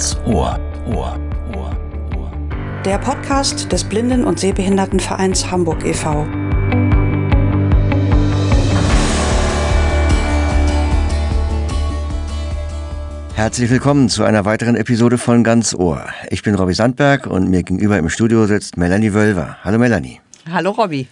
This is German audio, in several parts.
Ganz Ohr. Ohr. Ohr. Ohr. Der Podcast des Blinden- und Sehbehindertenvereins Hamburg e.V. Herzlich willkommen zu einer weiteren Episode von Ganz Ohr. Ich bin Robbie Sandberg und mir gegenüber im Studio sitzt Melanie Wölver. Hallo Melanie. Hallo Robbie.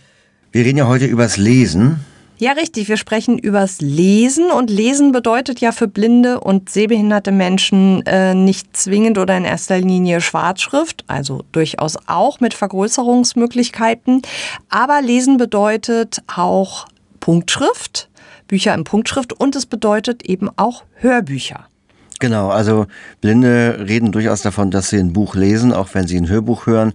Wir reden ja heute übers Lesen ja, richtig. Wir sprechen übers Lesen und Lesen bedeutet ja für blinde und sehbehinderte Menschen äh, nicht zwingend oder in erster Linie Schwarzschrift, also durchaus auch mit Vergrößerungsmöglichkeiten. Aber Lesen bedeutet auch Punktschrift, Bücher in Punktschrift und es bedeutet eben auch Hörbücher. Genau, also Blinde reden durchaus davon, dass sie ein Buch lesen, auch wenn sie ein Hörbuch hören.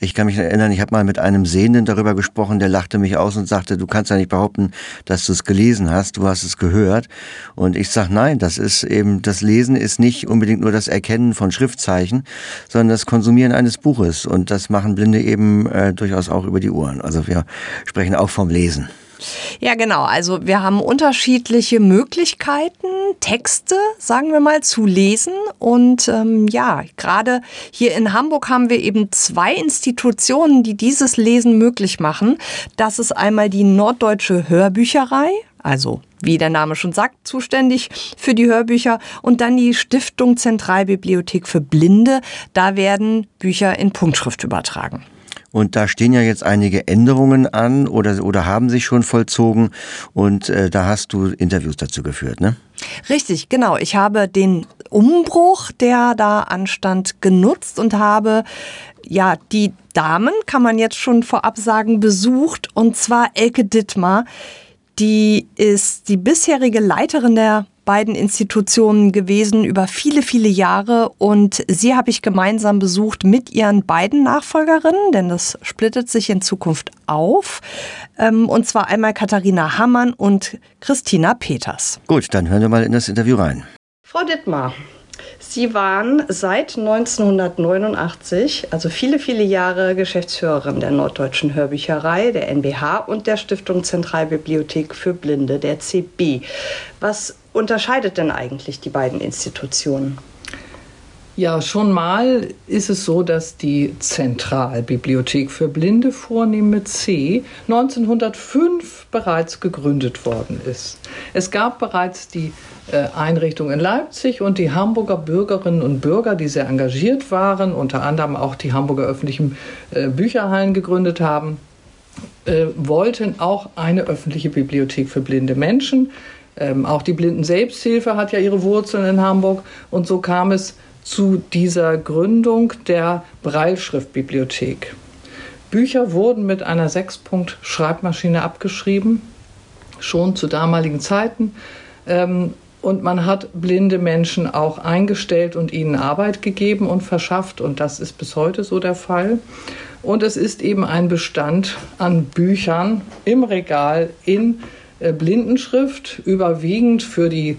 Ich kann mich erinnern, ich habe mal mit einem Sehenden darüber gesprochen, der lachte mich aus und sagte, du kannst ja nicht behaupten, dass du es gelesen hast, du hast es gehört. Und ich sage, nein, das ist eben, das Lesen ist nicht unbedingt nur das Erkennen von Schriftzeichen, sondern das Konsumieren eines Buches. Und das machen Blinde eben äh, durchaus auch über die Ohren. Also wir sprechen auch vom Lesen. Ja, genau. Also wir haben unterschiedliche Möglichkeiten, Texte, sagen wir mal, zu lesen. Und ähm, ja, gerade hier in Hamburg haben wir eben zwei Institutionen, die dieses Lesen möglich machen. Das ist einmal die Norddeutsche Hörbücherei, also wie der Name schon sagt, zuständig für die Hörbücher und dann die Stiftung Zentralbibliothek für Blinde. Da werden Bücher in Punktschrift übertragen. Und da stehen ja jetzt einige Änderungen an oder, oder haben sich schon vollzogen. Und äh, da hast du Interviews dazu geführt, ne? Richtig, genau. Ich habe den Umbruch, der da anstand, genutzt und habe ja die Damen, kann man jetzt schon vorab sagen, besucht. Und zwar Elke Dittmar. Die ist die bisherige Leiterin der beiden Institutionen gewesen über viele, viele Jahre und sie habe ich gemeinsam besucht mit ihren beiden Nachfolgerinnen, denn das splittet sich in Zukunft auf. Ähm, und zwar einmal Katharina Hammann und Christina Peters. Gut, dann hören wir mal in das Interview rein. Frau Dittmar, Sie waren seit 1989, also viele, viele Jahre Geschäftsführerin der Norddeutschen Hörbücherei, der NBH und der Stiftung Zentralbibliothek für Blinde, der CB. Was unterscheidet denn eigentlich die beiden Institutionen? Ja, schon mal ist es so, dass die Zentralbibliothek für Blinde vornehm mit C 1905 bereits gegründet worden ist. Es gab bereits die Einrichtung in Leipzig und die Hamburger Bürgerinnen und Bürger, die sehr engagiert waren, unter anderem auch die Hamburger öffentlichen äh, Bücherhallen gegründet haben, äh, wollten auch eine öffentliche Bibliothek für blinde Menschen. Ähm, auch die Blinden Selbsthilfe hat ja ihre Wurzeln in Hamburg und so kam es zu dieser Gründung der Breilschriftbibliothek. Bücher wurden mit einer Sechspunkt-Schreibmaschine abgeschrieben, schon zu damaligen Zeiten. Ähm, und man hat blinde Menschen auch eingestellt und ihnen Arbeit gegeben und verschafft. Und das ist bis heute so der Fall. Und es ist eben ein Bestand an Büchern im Regal in äh, Blindenschrift, überwiegend für die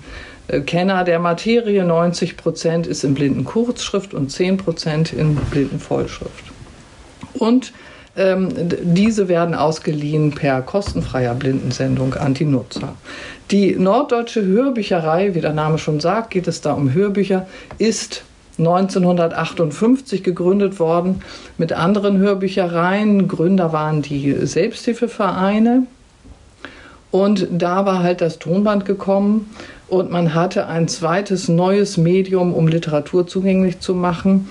äh, Kenner der Materie. 90 Prozent ist in Blindenkurzschrift und 10 Prozent in Blindenvollschrift. Und ähm, diese werden ausgeliehen per kostenfreier Blindensendung an die Nutzer. Die Norddeutsche Hörbücherei, wie der Name schon sagt, geht es da um Hörbücher, ist 1958 gegründet worden mit anderen Hörbüchereien. Gründer waren die Selbsthilfevereine und da war halt das Tonband gekommen und man hatte ein zweites neues Medium, um Literatur zugänglich zu machen.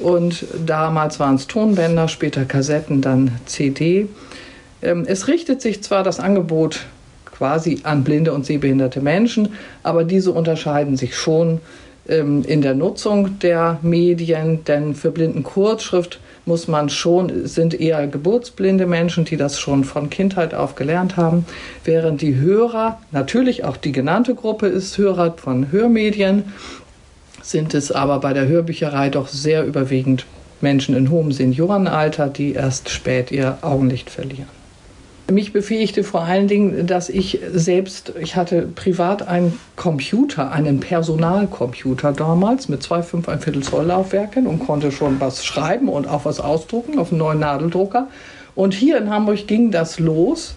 Und damals waren es Tonbänder, später Kassetten, dann CD. Ähm, es richtet sich zwar das Angebot quasi an blinde und sehbehinderte Menschen, aber diese unterscheiden sich schon ähm, in der Nutzung der Medien, denn für Blinden Kurzschrift muss man schon, sind eher geburtsblinde Menschen, die das schon von Kindheit auf gelernt haben, während die Hörer, natürlich auch die genannte Gruppe ist Hörer von Hörmedien, sind es aber bei der Hörbücherei doch sehr überwiegend Menschen in hohem Seniorenalter, die erst spät ihr Augenlicht verlieren. Mich befähigte vor allen Dingen, dass ich selbst, ich hatte privat einen Computer, einen Personalcomputer damals mit zwei fünf ein Viertel Zoll Laufwerken und konnte schon was schreiben und auch was ausdrucken auf einem neuen Nadeldrucker. Und hier in Hamburg ging das los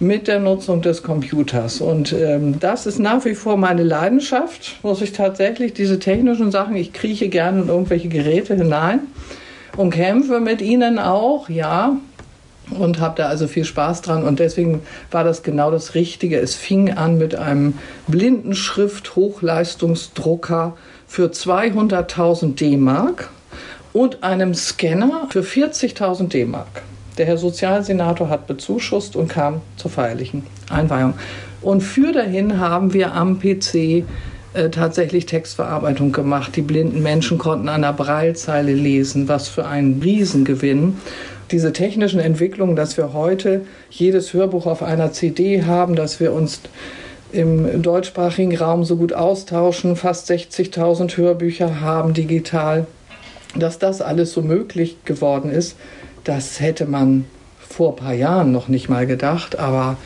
mit der Nutzung des Computers. Und ähm, das ist nach wie vor meine Leidenschaft, muss ich tatsächlich, diese technischen Sachen, ich krieche gerne in irgendwelche Geräte hinein und kämpfe mit ihnen auch, ja, und habe da also viel Spaß dran und deswegen war das genau das Richtige. Es fing an mit einem Blindenschrift-Hochleistungsdrucker für 200.000 D-Mark und einem Scanner für 40.000 D-Mark. Der Herr Sozialsenator hat bezuschusst und kam zur feierlichen Einweihung. Und für dahin haben wir am PC äh, tatsächlich Textverarbeitung gemacht. Die blinden Menschen konnten an der Breilzeile lesen, was für ein Riesengewinn. Diese technischen Entwicklungen, dass wir heute jedes Hörbuch auf einer CD haben, dass wir uns im deutschsprachigen Raum so gut austauschen, fast 60.000 Hörbücher haben digital, dass das alles so möglich geworden ist, das hätte man vor ein paar Jahren noch nicht mal gedacht, aber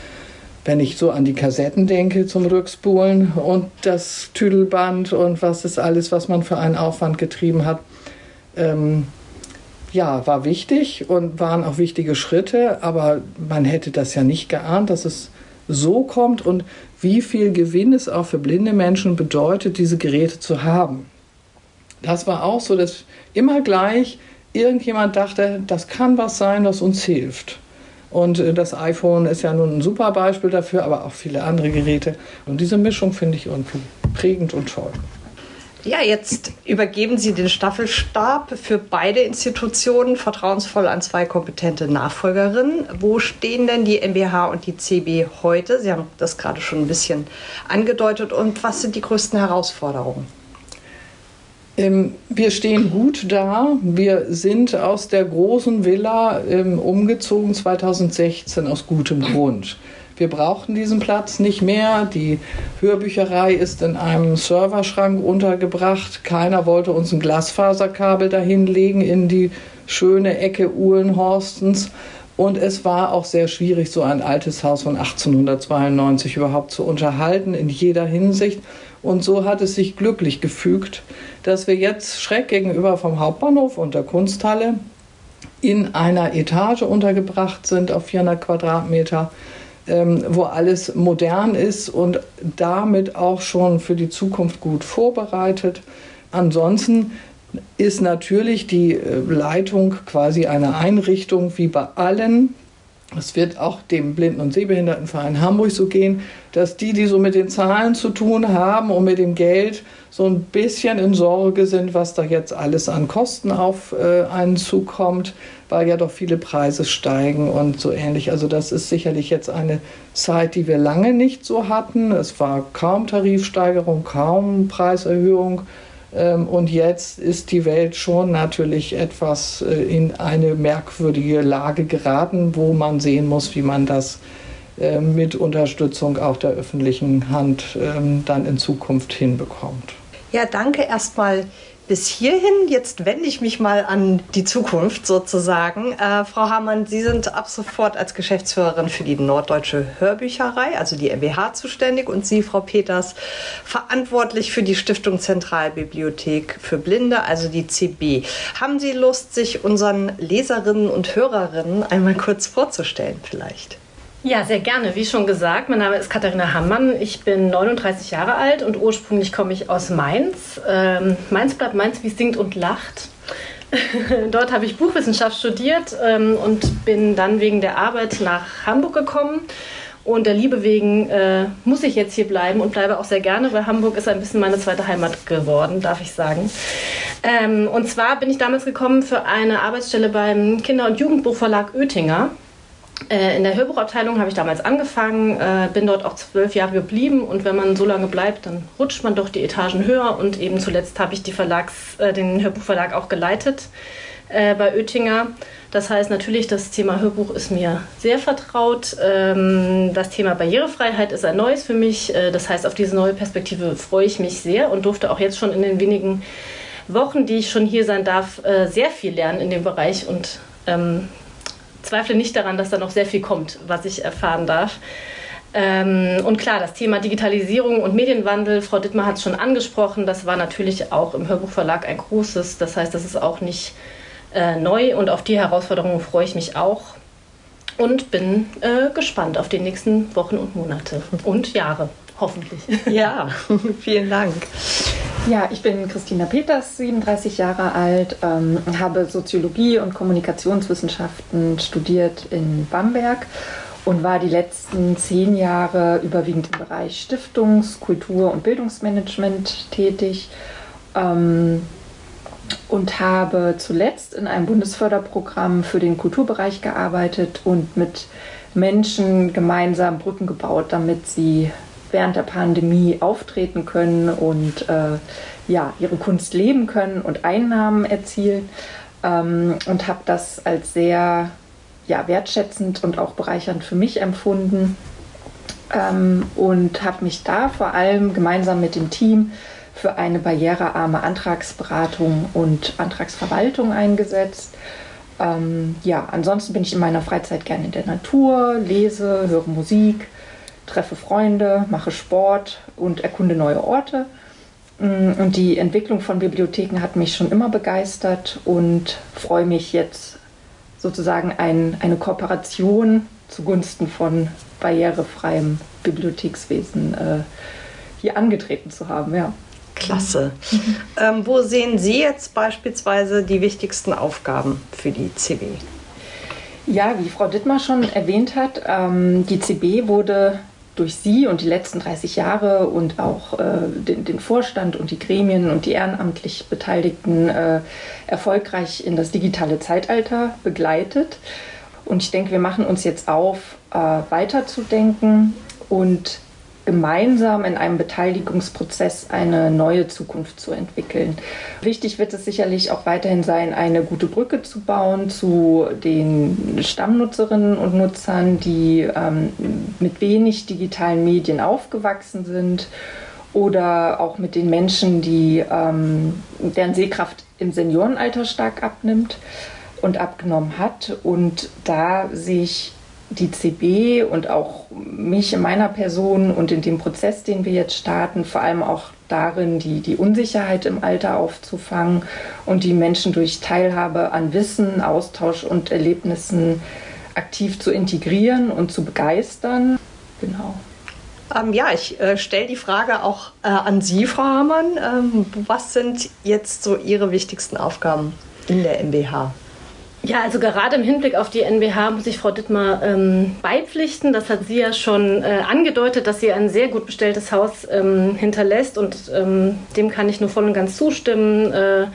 wenn ich so an die Kassetten denke zum Rückspulen und das Tüdelband und was ist alles, was man für einen Aufwand getrieben hat, ähm, ja, war wichtig und waren auch wichtige Schritte, aber man hätte das ja nicht geahnt, dass es so kommt und wie viel Gewinn es auch für blinde Menschen bedeutet, diese Geräte zu haben. Das war auch so, dass immer gleich irgendjemand dachte, das kann was sein, was uns hilft. Und äh, das iPhone ist ja nun ein super Beispiel dafür, aber auch viele andere Geräte. Und diese Mischung finde ich irgendwie prägend und toll. Ja, jetzt übergeben Sie den Staffelstab für beide Institutionen vertrauensvoll an zwei kompetente Nachfolgerinnen. Wo stehen denn die MBH und die CB heute? Sie haben das gerade schon ein bisschen angedeutet. Und was sind die größten Herausforderungen? Ähm, wir stehen gut da. Wir sind aus der großen Villa ähm, umgezogen 2016 aus gutem Grund. Wir brauchten diesen Platz nicht mehr. Die Hörbücherei ist in einem Serverschrank untergebracht. Keiner wollte uns ein Glasfaserkabel dahin legen in die schöne Ecke Uhlenhorstens. Und es war auch sehr schwierig, so ein altes Haus von 1892 überhaupt zu unterhalten, in jeder Hinsicht. Und so hat es sich glücklich gefügt, dass wir jetzt schräg gegenüber vom Hauptbahnhof und der Kunsthalle in einer Etage untergebracht sind auf 400 Quadratmeter, ähm, wo alles modern ist und damit auch schon für die Zukunft gut vorbereitet. Ansonsten ist natürlich die äh, Leitung quasi eine Einrichtung wie bei allen es wird auch dem Blinden- und Sehbehindertenverein Hamburg so gehen, dass die, die so mit den Zahlen zu tun haben und mit dem Geld so ein bisschen in Sorge sind, was da jetzt alles an Kosten auf äh, einen zukommt, weil ja doch viele Preise steigen und so ähnlich. Also das ist sicherlich jetzt eine Zeit, die wir lange nicht so hatten. Es war kaum Tarifsteigerung, kaum Preiserhöhung. Ähm, und jetzt ist die Welt schon natürlich etwas äh, in eine merkwürdige Lage geraten, wo man sehen muss, wie man das äh, mit Unterstützung auch der öffentlichen Hand ähm, dann in Zukunft hinbekommt. Ja, danke erstmal bis hierhin. Jetzt wende ich mich mal an die Zukunft sozusagen. Äh, Frau Hamann, Sie sind ab sofort als Geschäftsführerin für die Norddeutsche Hörbücherei, also die MBH, zuständig und Sie, Frau Peters, verantwortlich für die Stiftung Zentralbibliothek für Blinde, also die CB. Haben Sie Lust, sich unseren Leserinnen und Hörerinnen einmal kurz vorzustellen vielleicht? Ja, sehr gerne. Wie schon gesagt, mein Name ist Katharina Hammann. Ich bin 39 Jahre alt und ursprünglich komme ich aus Mainz. Ähm, Mainz bleibt Mainz, wie singt und lacht. Dort habe ich Buchwissenschaft studiert ähm, und bin dann wegen der Arbeit nach Hamburg gekommen. Und der Liebe wegen äh, muss ich jetzt hier bleiben und bleibe auch sehr gerne, weil Hamburg ist ein bisschen meine zweite Heimat geworden, darf ich sagen. Ähm, und zwar bin ich damals gekommen für eine Arbeitsstelle beim Kinder- und Jugendbuchverlag Oettinger. Äh, in der Hörbuchabteilung habe ich damals angefangen, äh, bin dort auch zwölf Jahre geblieben und wenn man so lange bleibt, dann rutscht man doch die Etagen höher und eben zuletzt habe ich Verlags, äh, den Hörbuchverlag auch geleitet bei Oettinger. Das heißt natürlich, das Thema Hörbuch ist mir sehr vertraut. Ähm, das Thema Barrierefreiheit ist ein neues für mich. das heißt, auf diese neue Perspektive freue ich mich sehr und durfte auch jetzt schon in den wenigen Wochen, die ich schon hier sein darf, sehr viel lernen in dem Bereich und ähm, zweifle nicht daran, dass da noch sehr viel kommt, was ich erfahren darf. Ähm, und klar, das Thema Digitalisierung und Medienwandel, Frau Dittmar hat es schon angesprochen, das war natürlich auch im Hörbuchverlag ein großes. Das heißt, das ist auch nicht äh, neu und auf die Herausforderungen freue ich mich auch. und bin äh, gespannt auf die nächsten Wochen und Monate und Jahre, hoffentlich. Ja, vielen Dank. Ja, ich bin Christina Peters, 37 Jahre alt, ähm, habe Soziologie und Kommunikationswissenschaften studiert in Bamberg und war die letzten zehn Jahre überwiegend im Bereich Stiftungs-, Kultur- und Bildungsmanagement tätig. Ähm, und habe zuletzt in einem Bundesförderprogramm für den Kulturbereich gearbeitet und mit Menschen gemeinsam Brücken gebaut, damit sie während der Pandemie auftreten können und äh, ja, ihre Kunst leben können und Einnahmen erzielen. Ähm, und habe das als sehr ja, wertschätzend und auch bereichernd für mich empfunden. Ähm, und habe mich da vor allem gemeinsam mit dem Team für eine barrierearme Antragsberatung und Antragsverwaltung eingesetzt. Ähm, ja, ansonsten bin ich in meiner Freizeit gerne in der Natur, lese, höre Musik, treffe Freunde, mache Sport und erkunde neue Orte. Mm, und die Entwicklung von Bibliotheken hat mich schon immer begeistert und freue mich jetzt sozusagen ein, eine Kooperation zugunsten von barrierefreiem Bibliothekswesen äh, hier angetreten zu haben. Ja. Klasse. Ähm, wo sehen Sie jetzt beispielsweise die wichtigsten Aufgaben für die CB? Ja, wie Frau Dittmar schon erwähnt hat, ähm, die CB wurde durch Sie und die letzten 30 Jahre und auch äh, den, den, Vorstand und die Gremien und die ehrenamtlich Beteiligten äh, erfolgreich in das digitale Zeitalter begleitet. Und ich denke, wir machen uns jetzt auf, äh, weiterzudenken und gemeinsam in einem Beteiligungsprozess eine neue Zukunft zu entwickeln. Wichtig wird es sicherlich auch weiterhin sein, eine gute Brücke zu bauen zu den Stammnutzerinnen und Nutzern, die ähm, mit wenig digitalen Medien aufgewachsen sind oder auch mit den Menschen, die, ähm, deren Sehkraft im Seniorenalter stark abnimmt und abgenommen hat. Und da sehe ich die CB und auch mich in meiner Person und in dem Prozess, den wir jetzt starten, vor allem auch darin, die, die Unsicherheit im Alter aufzufangen und die Menschen durch Teilhabe an Wissen, Austausch und Erlebnissen aktiv zu integrieren und zu begeistern. Genau. Ähm, ja, ich äh, stelle die Frage auch äh, an Sie, Frau Hamann. Ähm, was sind jetzt so Ihre wichtigsten Aufgaben in der MBH? Ja, also gerade im Hinblick auf die NBH muss ich Frau Dittmar ähm, beipflichten. Das hat sie ja schon äh, angedeutet, dass sie ein sehr gut bestelltes Haus ähm, hinterlässt und ähm, dem kann ich nur voll und ganz zustimmen. Äh,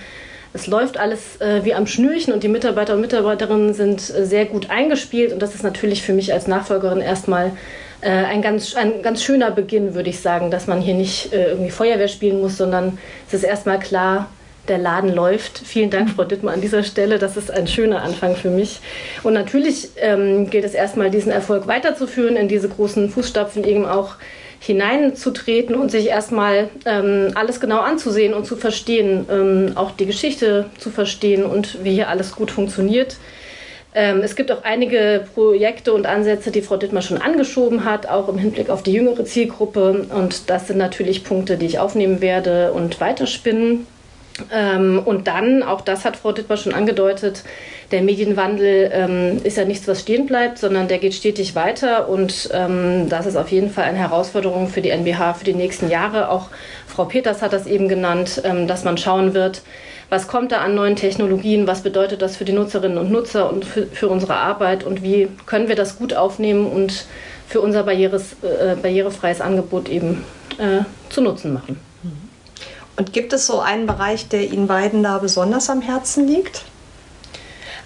es läuft alles äh, wie am Schnürchen und die Mitarbeiter und Mitarbeiterinnen sind äh, sehr gut eingespielt und das ist natürlich für mich als Nachfolgerin erstmal äh, ein, ganz, ein ganz schöner Beginn, würde ich sagen, dass man hier nicht äh, irgendwie Feuerwehr spielen muss, sondern es ist erstmal klar, der Laden läuft. Vielen Dank, Frau Dittmar, an dieser Stelle. Das ist ein schöner Anfang für mich. Und natürlich ähm, gilt es erstmal, diesen Erfolg weiterzuführen, in diese großen Fußstapfen eben auch hineinzutreten und sich erstmal ähm, alles genau anzusehen und zu verstehen, ähm, auch die Geschichte zu verstehen und wie hier alles gut funktioniert. Ähm, es gibt auch einige Projekte und Ansätze, die Frau Dittmar schon angeschoben hat, auch im Hinblick auf die jüngere Zielgruppe. Und das sind natürlich Punkte, die ich aufnehmen werde und weiterspinnen. Ähm, und dann, auch das hat Frau Dittmar schon angedeutet, der Medienwandel ähm, ist ja nichts, was stehen bleibt, sondern der geht stetig weiter. Und ähm, das ist auf jeden Fall eine Herausforderung für die NBH für die nächsten Jahre. Auch Frau Peters hat das eben genannt, ähm, dass man schauen wird, was kommt da an neuen Technologien, was bedeutet das für die Nutzerinnen und Nutzer und für, für unsere Arbeit und wie können wir das gut aufnehmen und für unser äh, barrierefreies Angebot eben äh, zu Nutzen machen. Und gibt es so einen Bereich, der Ihnen beiden da besonders am Herzen liegt?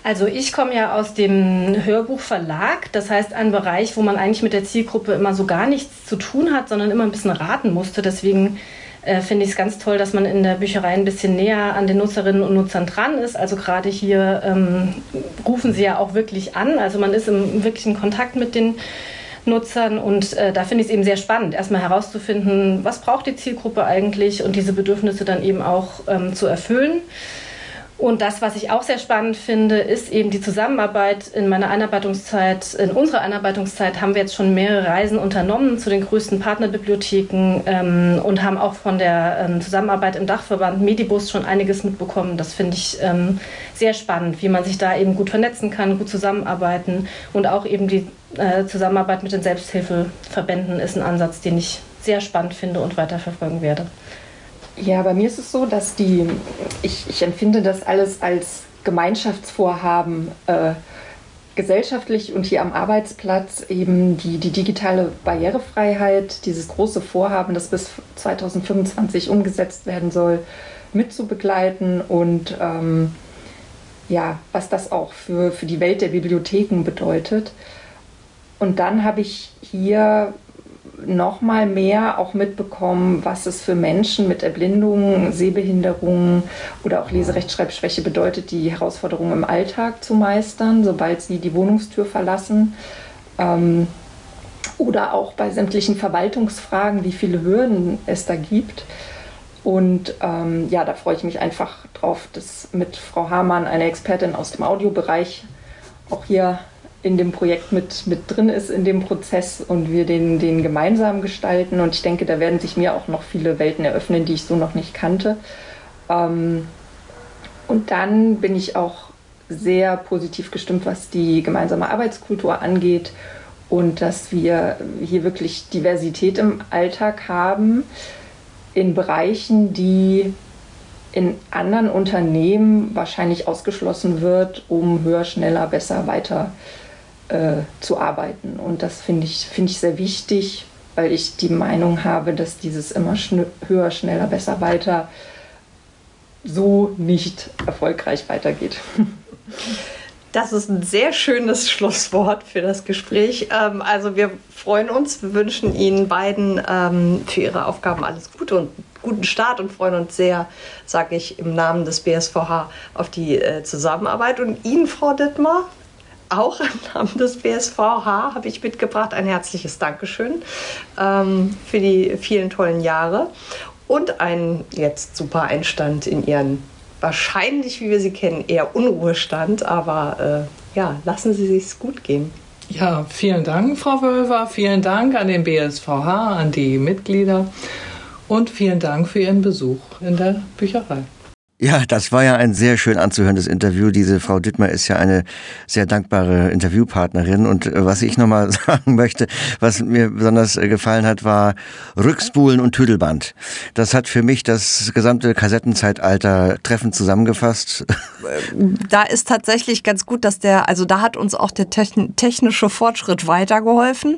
Also ich komme ja aus dem Hörbuchverlag, das heißt ein Bereich, wo man eigentlich mit der Zielgruppe immer so gar nichts zu tun hat, sondern immer ein bisschen raten musste. Deswegen äh, finde ich es ganz toll, dass man in der Bücherei ein bisschen näher an den Nutzerinnen und Nutzern dran ist. Also gerade hier ähm, rufen sie ja auch wirklich an. Also man ist im wirklichen Kontakt mit den Nutzern. Und äh, da finde ich es eben sehr spannend, erstmal herauszufinden, was braucht die Zielgruppe eigentlich und diese Bedürfnisse dann eben auch ähm, zu erfüllen. Und das, was ich auch sehr spannend finde, ist eben die Zusammenarbeit in meiner Einarbeitungszeit. In unserer Einarbeitungszeit haben wir jetzt schon mehrere Reisen unternommen zu den größten Partnerbibliotheken ähm, und haben auch von der ähm, Zusammenarbeit im Dachverband Medibus schon einiges mitbekommen. Das finde ich ähm, sehr spannend, wie man sich da eben gut vernetzen kann, gut zusammenarbeiten und auch eben die äh, Zusammenarbeit mit den Selbsthilfeverbänden ist ein Ansatz, den ich sehr spannend finde und weiterverfolgen werde. Ja, bei mir ist es so, dass die, ich, ich empfinde das alles als Gemeinschaftsvorhaben äh, gesellschaftlich und hier am Arbeitsplatz eben die, die digitale Barrierefreiheit, dieses große Vorhaben, das bis 2025 umgesetzt werden soll, mitzubegleiten und ähm, ja, was das auch für, für die Welt der Bibliotheken bedeutet. Und dann habe ich hier noch mal mehr auch mitbekommen, was es für Menschen mit Erblindung, Sehbehinderung oder auch Leserechtschreibschwäche bedeutet, die Herausforderungen im Alltag zu meistern, sobald sie die Wohnungstür verlassen. Ähm, oder auch bei sämtlichen Verwaltungsfragen, wie viele Hürden es da gibt. Und ähm, ja, da freue ich mich einfach drauf, dass mit Frau Hamann, eine Expertin aus dem Audiobereich, auch hier in dem Projekt mit, mit drin ist in dem Prozess und wir den, den gemeinsam gestalten. Und ich denke, da werden sich mir auch noch viele Welten eröffnen, die ich so noch nicht kannte. Ähm, und dann bin ich auch sehr positiv gestimmt, was die gemeinsame Arbeitskultur angeht und dass wir hier wirklich Diversität im Alltag haben in Bereichen, die in anderen Unternehmen wahrscheinlich ausgeschlossen wird, um höher, schneller, besser, weiter äh, zu arbeiten. Und das finde ich, find ich sehr wichtig, weil ich die Meinung habe, dass dieses immer schn höher, schneller, besser, weiter so nicht erfolgreich weitergeht. Das ist ein sehr schönes Schlusswort für das Gespräch. Ähm, also wir freuen uns, wir wünschen Ihnen beiden ähm, für Ihre Aufgaben alles Gute und guten Start und freuen uns sehr, sage ich im Namen des BSVH, auf die äh, Zusammenarbeit. Und Ihnen, Frau Dittmar, auch im Namen des BSVH habe ich mitgebracht ein herzliches Dankeschön ähm, für die vielen tollen Jahre und einen jetzt super Einstand in Ihren wahrscheinlich, wie wir sie kennen, eher Unruhestand. Aber äh, ja, lassen Sie sich's gut gehen. Ja, vielen Dank, Frau Wölver. Vielen Dank an den BSVH, an die Mitglieder und vielen Dank für Ihren Besuch in der Bücherei. Ja, das war ja ein sehr schön anzuhörendes Interview. Diese Frau Dittmer ist ja eine sehr dankbare Interviewpartnerin. Und äh, was ich nochmal sagen möchte, was mir besonders äh, gefallen hat, war Rückspulen und Tüdelband. Das hat für mich das gesamte Kassettenzeitalter treffend zusammengefasst. Da ist tatsächlich ganz gut, dass der, also da hat uns auch der technische Fortschritt weitergeholfen.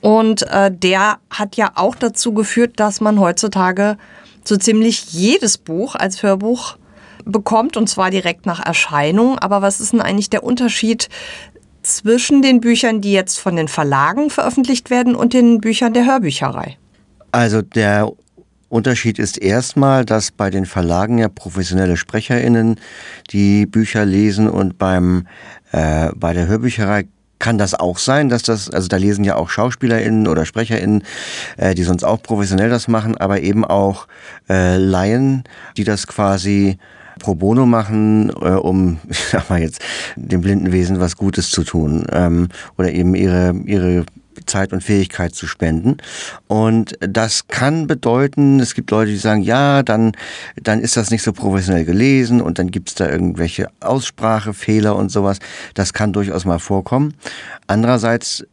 Und äh, der hat ja auch dazu geführt, dass man heutzutage so ziemlich jedes Buch als Hörbuch bekommt und zwar direkt nach Erscheinung. Aber was ist denn eigentlich der Unterschied zwischen den Büchern, die jetzt von den Verlagen veröffentlicht werden und den Büchern der Hörbücherei? Also der Unterschied ist erstmal, dass bei den Verlagen ja professionelle SprecherInnen die Bücher lesen und beim, äh, bei der Hörbücherei kann das auch sein, dass das, also da lesen ja auch SchauspielerInnen oder SprecherInnen, äh, die sonst auch professionell das machen, aber eben auch äh, Laien, die das quasi pro bono machen, äh, um, ich sag mal jetzt, dem Blindenwesen was Gutes zu tun ähm, oder eben ihre, ihre Zeit und Fähigkeit zu spenden. Und das kann bedeuten, es gibt Leute, die sagen, ja, dann, dann ist das nicht so professionell gelesen und dann gibt es da irgendwelche Aussprachefehler und sowas. Das kann durchaus mal vorkommen. Andererseits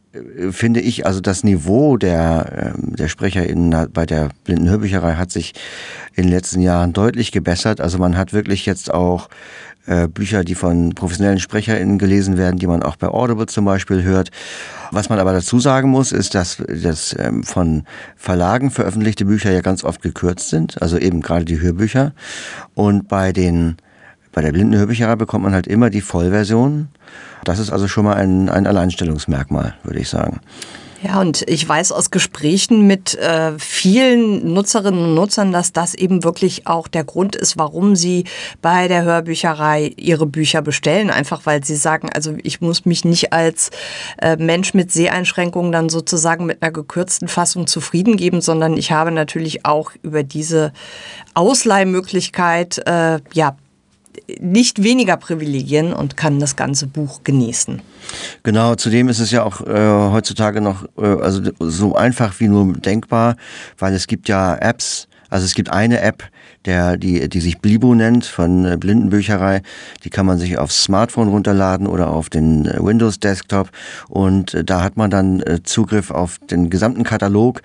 finde ich, also das Niveau der, ähm, der SprecherInnen bei der Blinden Hörbücherei hat sich in den letzten Jahren deutlich gebessert. Also man hat wirklich jetzt auch äh, Bücher, die von professionellen SprecherInnen gelesen werden, die man auch bei Audible zum Beispiel hört. Was man aber dazu sagen muss, ist, dass, dass ähm, von Verlagen veröffentlichte Bücher ja ganz oft gekürzt sind, also eben gerade die Hörbücher. Und bei den bei der blinden Hörbücherei bekommt man halt immer die Vollversion. Das ist also schon mal ein, ein Alleinstellungsmerkmal, würde ich sagen. Ja, und ich weiß aus Gesprächen mit äh, vielen Nutzerinnen und Nutzern, dass das eben wirklich auch der Grund ist, warum sie bei der Hörbücherei ihre Bücher bestellen. Einfach weil sie sagen, also ich muss mich nicht als äh, Mensch mit Seheinschränkungen dann sozusagen mit einer gekürzten Fassung zufrieden geben, sondern ich habe natürlich auch über diese Ausleihmöglichkeit äh, ja nicht weniger Privilegien und kann das ganze Buch genießen. Genau, zudem ist es ja auch äh, heutzutage noch äh, also so einfach wie nur denkbar, weil es gibt ja Apps, also es gibt eine App, der, die, die sich Blibo nennt von äh, Blindenbücherei. Die kann man sich aufs Smartphone runterladen oder auf den äh, Windows Desktop und äh, da hat man dann Zugriff auf den gesamten Katalog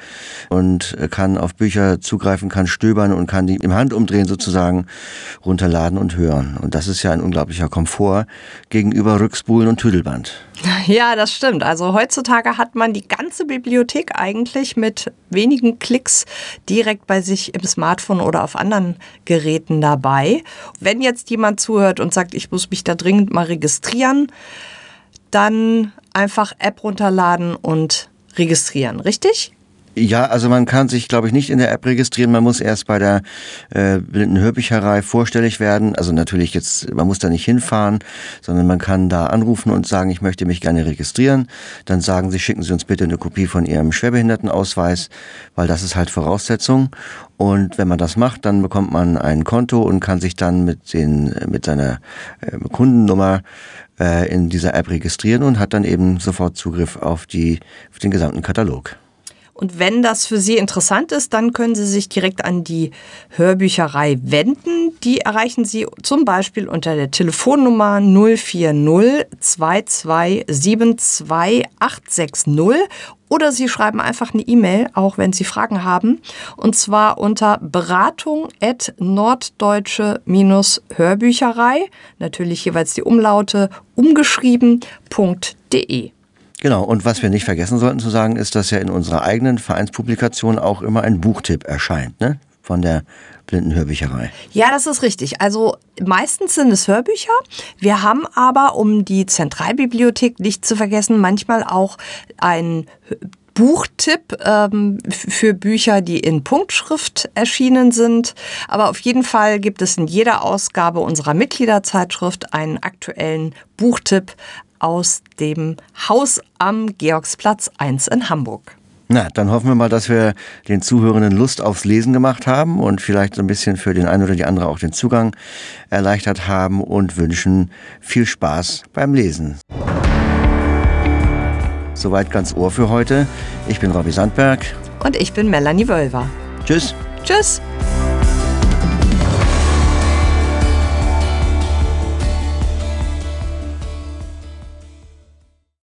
und kann auf Bücher zugreifen, kann stöbern und kann die im Handumdrehen sozusagen runterladen und hören. Und das ist ja ein unglaublicher Komfort gegenüber Rückspulen und Tüdelband. Ja, das stimmt. Also heutzutage hat man die ganze Bibliothek eigentlich mit wenigen Klicks direkt bei sich im Smartphone oder auf anderen Geräten dabei. Wenn jetzt jemand zuhört und sagt, ich muss mich da dringend mal registrieren, dann einfach App runterladen und registrieren, richtig? Ja, also man kann sich, glaube ich, nicht in der App registrieren. Man muss erst bei der äh, blinden Hörbücherei vorstellig werden. Also natürlich jetzt, man muss da nicht hinfahren, sondern man kann da anrufen und sagen, ich möchte mich gerne registrieren. Dann sagen sie, schicken Sie uns bitte eine Kopie von Ihrem Schwerbehindertenausweis, weil das ist halt Voraussetzung. Und wenn man das macht, dann bekommt man ein Konto und kann sich dann mit den mit seiner äh, Kundennummer äh, in dieser App registrieren und hat dann eben sofort Zugriff auf die auf den gesamten Katalog. Und wenn das für Sie interessant ist, dann können Sie sich direkt an die Hörbücherei wenden. Die erreichen Sie zum Beispiel unter der Telefonnummer 040 2272 860 oder Sie schreiben einfach eine E-Mail, auch wenn Sie Fragen haben, und zwar unter beratung at norddeutsche-hörbücherei, natürlich jeweils die Umlaute umgeschrieben.de. Genau, und was wir nicht vergessen sollten zu sagen, ist, dass ja in unserer eigenen Vereinspublikation auch immer ein Buchtipp erscheint, ne? Von der Blindenhörbücherei. Ja, das ist richtig. Also meistens sind es Hörbücher. Wir haben aber, um die Zentralbibliothek nicht zu vergessen, manchmal auch einen Buchtipp ähm, für Bücher, die in Punktschrift erschienen sind. Aber auf jeden Fall gibt es in jeder Ausgabe unserer Mitgliederzeitschrift einen aktuellen Buchtipp aus dem Haus am Georgsplatz 1 in Hamburg. Na, dann hoffen wir mal, dass wir den Zuhörenden Lust aufs Lesen gemacht haben und vielleicht so ein bisschen für den einen oder die andere auch den Zugang erleichtert haben und wünschen viel Spaß beim Lesen. Soweit ganz Ohr für heute. Ich bin Robbie Sandberg. Und ich bin Melanie Wölver. Tschüss. Tschüss.